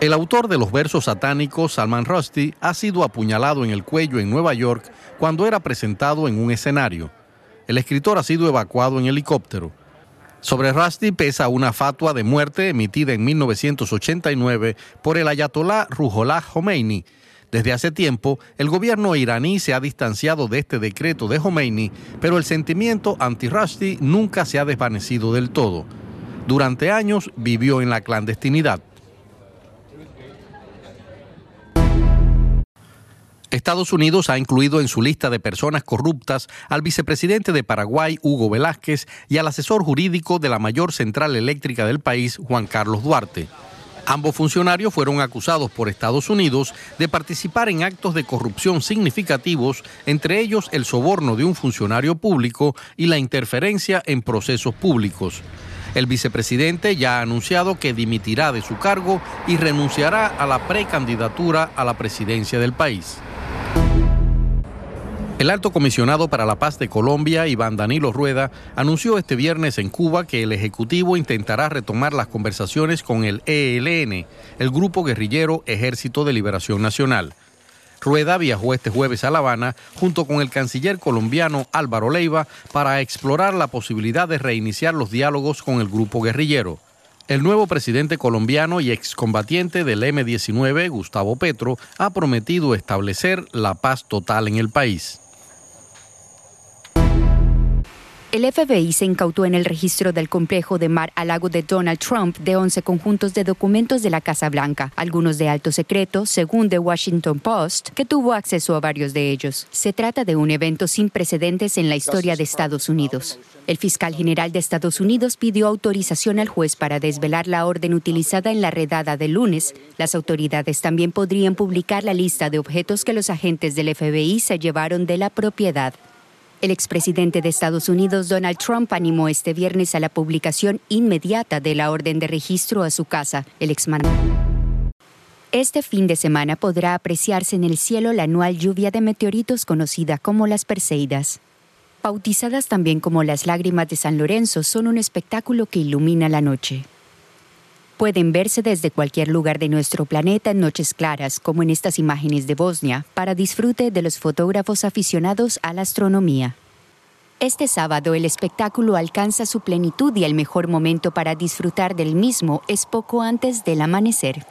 El autor de los versos satánicos, Salman Rushdie, ha sido apuñalado en el cuello en Nueva York cuando era presentado en un escenario. El escritor ha sido evacuado en helicóptero. Sobre Rushdie pesa una fatua de muerte emitida en 1989 por el ayatolá Ruhollah Khomeini. Desde hace tiempo, el gobierno iraní se ha distanciado de este decreto de Khomeini, pero el sentimiento anti-Rushdie nunca se ha desvanecido del todo. Durante años vivió en la clandestinidad. Estados Unidos ha incluido en su lista de personas corruptas al vicepresidente de Paraguay, Hugo Velázquez, y al asesor jurídico de la mayor central eléctrica del país, Juan Carlos Duarte. Ambos funcionarios fueron acusados por Estados Unidos de participar en actos de corrupción significativos, entre ellos el soborno de un funcionario público y la interferencia en procesos públicos. El vicepresidente ya ha anunciado que dimitirá de su cargo y renunciará a la precandidatura a la presidencia del país. El alto comisionado para la paz de Colombia, Iván Danilo Rueda, anunció este viernes en Cuba que el Ejecutivo intentará retomar las conversaciones con el ELN, el grupo guerrillero Ejército de Liberación Nacional. Rueda viajó este jueves a La Habana junto con el canciller colombiano Álvaro Leiva para explorar la posibilidad de reiniciar los diálogos con el grupo guerrillero. El nuevo presidente colombiano y excombatiente del M-19, Gustavo Petro, ha prometido establecer la paz total en el país. El FBI se incautó en el registro del complejo de Mar a Lago de Donald Trump de 11 conjuntos de documentos de la Casa Blanca, algunos de alto secreto, según The Washington Post, que tuvo acceso a varios de ellos. Se trata de un evento sin precedentes en la historia de Estados Unidos. El fiscal general de Estados Unidos pidió autorización al juez para desvelar la orden utilizada en la redada de lunes. Las autoridades también podrían publicar la lista de objetos que los agentes del FBI se llevaron de la propiedad. El expresidente de Estados Unidos, Donald Trump, animó este viernes a la publicación inmediata de la orden de registro a su casa. El Este fin de semana podrá apreciarse en el cielo la anual lluvia de meteoritos conocida como las Perseidas. Bautizadas también como las lágrimas de San Lorenzo, son un espectáculo que ilumina la noche pueden verse desde cualquier lugar de nuestro planeta en noches claras, como en estas imágenes de Bosnia, para disfrute de los fotógrafos aficionados a la astronomía. Este sábado el espectáculo alcanza su plenitud y el mejor momento para disfrutar del mismo es poco antes del amanecer.